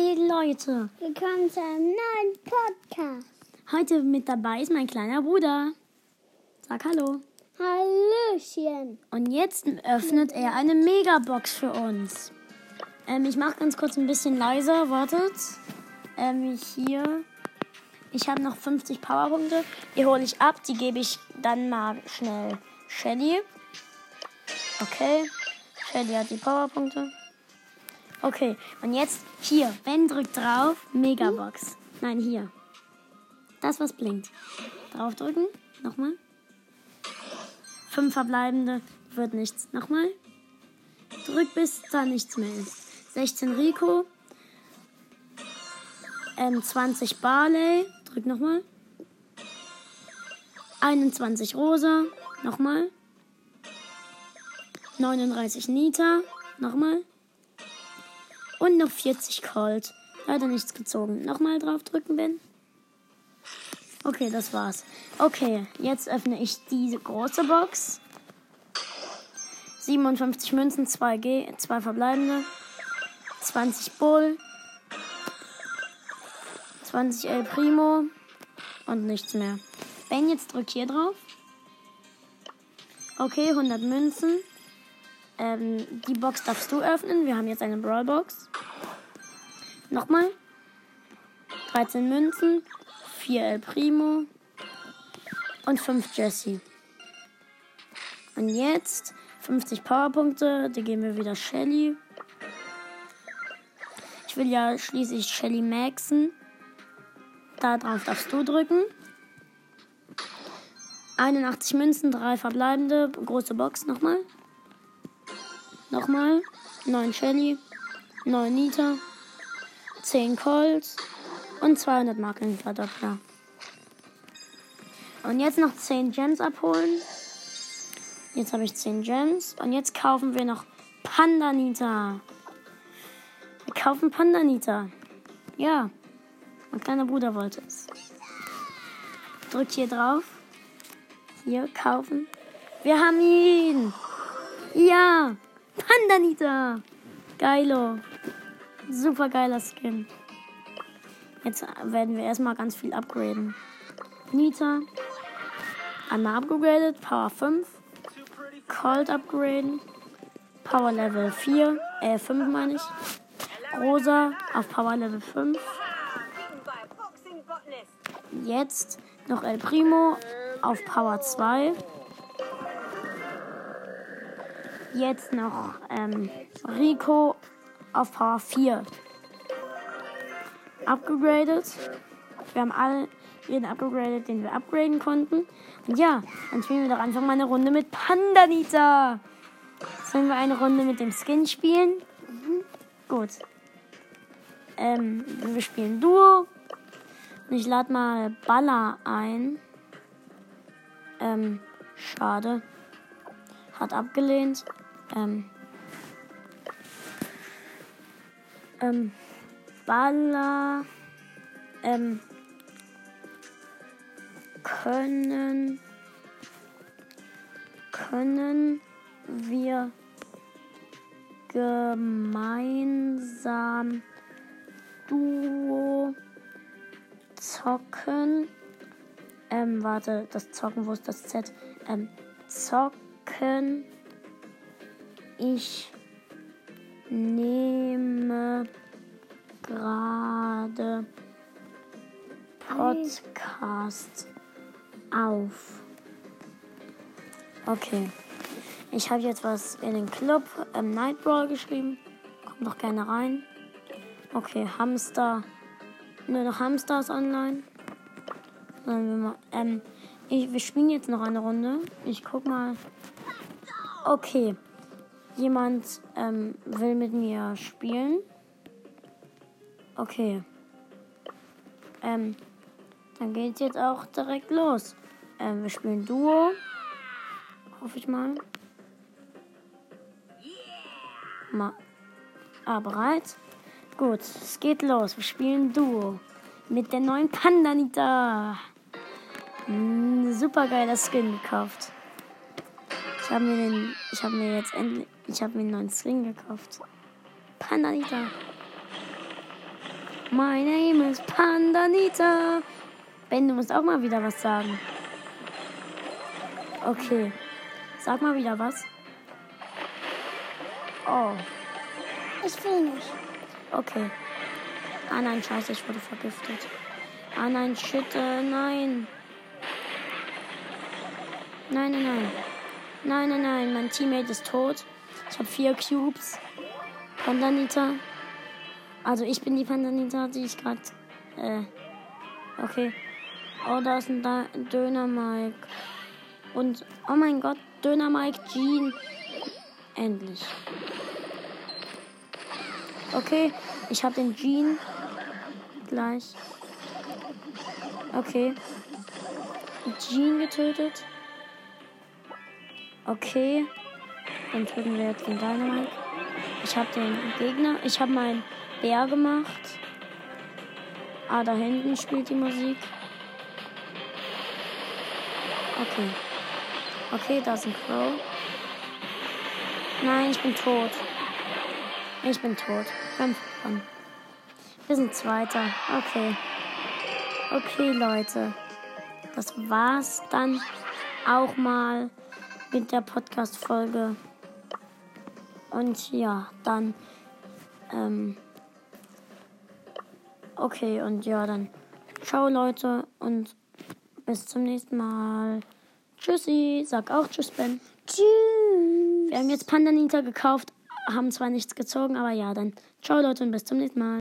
Hi Leute, Willkommen zu einem neuen Podcast. heute mit dabei ist mein kleiner Bruder. Sag Hallo. Hallöchen. Und jetzt öffnet er eine Megabox für uns. Ähm, ich mache ganz kurz ein bisschen leiser, wartet. Ähm, hier. Ich habe noch 50 Powerpunkte. Die hole ich ab, die gebe ich dann mal schnell Shelly. Okay, Shelly hat die Powerpunkte. Okay, und jetzt hier, Ben drückt drauf, Megabox. Nein, hier. Das, was blinkt. Draufdrücken, nochmal. Fünf verbleibende, wird nichts. Nochmal. Drück, bis da nichts mehr ist. 16 Rico. Ähm, 20 Barley. Drück nochmal. 21 Rosa. Nochmal. 39 Nita. Nochmal. Und noch 40 Colt. Leider nichts gezogen. Nochmal draufdrücken, Ben. Okay, das war's. Okay, jetzt öffne ich diese große Box. 57 Münzen, 2 G, 2 verbleibende. 20 Bull. 20 El Primo. Und nichts mehr. Ben, jetzt drück hier drauf. Okay, 100 Münzen. Ähm, die Box darfst du öffnen. Wir haben jetzt eine Brawl Box. Nochmal. 13 Münzen. 4 El Primo. Und 5 Jesse. Und jetzt 50 Powerpunkte. Die geben wir wieder Shelly. Ich will ja schließlich Shelly maxen. Da drauf darfst du drücken. 81 Münzen, 3 verbleibende. Große Box nochmal. Nochmal. 9 Shelly. 9 Nita. 10 Colts. Und 200 Marken Verdoppler. Und jetzt noch 10 Gems abholen. Jetzt habe ich 10 Gems. Und jetzt kaufen wir noch Pandanita. Wir kaufen Pandanita. Ja. Mein kleiner Bruder wollte es. Drückt hier drauf. Hier kaufen. Wir haben ihn. Ja. Pandanita. Geilo. Super geiler Skin. Jetzt werden wir erstmal ganz viel upgraden. Nita. Einmal upgradet. Power 5. Cold upgraden. Power Level 4. Äh, 5 meine ich. Rosa auf Power Level 5. Jetzt noch El Primo auf Power 2. Jetzt noch ähm, Rico auf Power 4. Upgradet. Wir haben alle jeden upgradet, den wir upgraden konnten. Und ja, dann spielen wir doch einfach mal eine Runde mit Pandanita. Sollen wir eine Runde mit dem Skin spielen? Mhm. Gut. Ähm, wir spielen Duo. Und ich lade mal Baller ein. Ähm, schade. Hat abgelehnt. Ähm, ähm, Baller. Ähm, können können wir gemeinsam Duo zocken. Ähm, warte, das Zocken, wo ist das Z? Ähm, zocken. Ich nehme gerade Podcast auf. Okay. Ich habe jetzt was in den Club ähm, Nightbrawl geschrieben. Kommt doch gerne rein. Okay, Hamster. Nur noch Hamsters online. Sollen wir mal, ähm, ich, wir spielen jetzt noch eine Runde. Ich guck mal. Okay. Jemand ähm, will mit mir spielen. Okay. Ähm, dann geht's jetzt auch direkt los. Ähm, wir spielen Duo. Hoffe ich mal. Mal. Ah, bereit? Gut, es geht los. Wir spielen Duo. Mit der neuen Pandanita. Mm, super geiler Skin gekauft. Ich habe mir den. Ich habe mir jetzt endlich. Ich habe mir einen neuen Skin gekauft. Pandanita. My name is Pandanita. Ben, du musst auch mal wieder was sagen. Okay. Sag mal wieder was. Oh, Ich will nicht. okay. Ah nein, scheiße, ich wurde vergiftet. Ah nein, shit, äh, nein. Nein, nein, nein. Nein, nein, nein, mein Teammate ist tot. Ich habe vier Cubes. Pandanita. Also ich bin die Pandanita, die ich gerade. Äh. Okay. Oh, da ist ein da Döner Mike. Und oh mein Gott, Döner Mike Jean. Endlich. Okay, ich habe den Jean. Gleich. Okay. Jean getötet. Okay. Dann töten wir jetzt den Dynamite. Ich habe den Gegner. Ich habe meinen Bär gemacht. Ah, da hinten spielt die Musik. Okay. Okay, da ist ein Crow. Nein, ich bin tot. Ich bin tot. Fünf von. Wir sind Zweiter. Okay. Okay, Leute. Das war's dann auch mal mit der Podcast-Folge. Und ja, dann. Ähm, okay, und ja, dann. Ciao, Leute. Und bis zum nächsten Mal. Tschüssi. Sag auch Tschüss, Ben. Tschüss. Wir haben jetzt Pandanita gekauft, haben zwar nichts gezogen, aber ja, dann ciao Leute und bis zum nächsten Mal.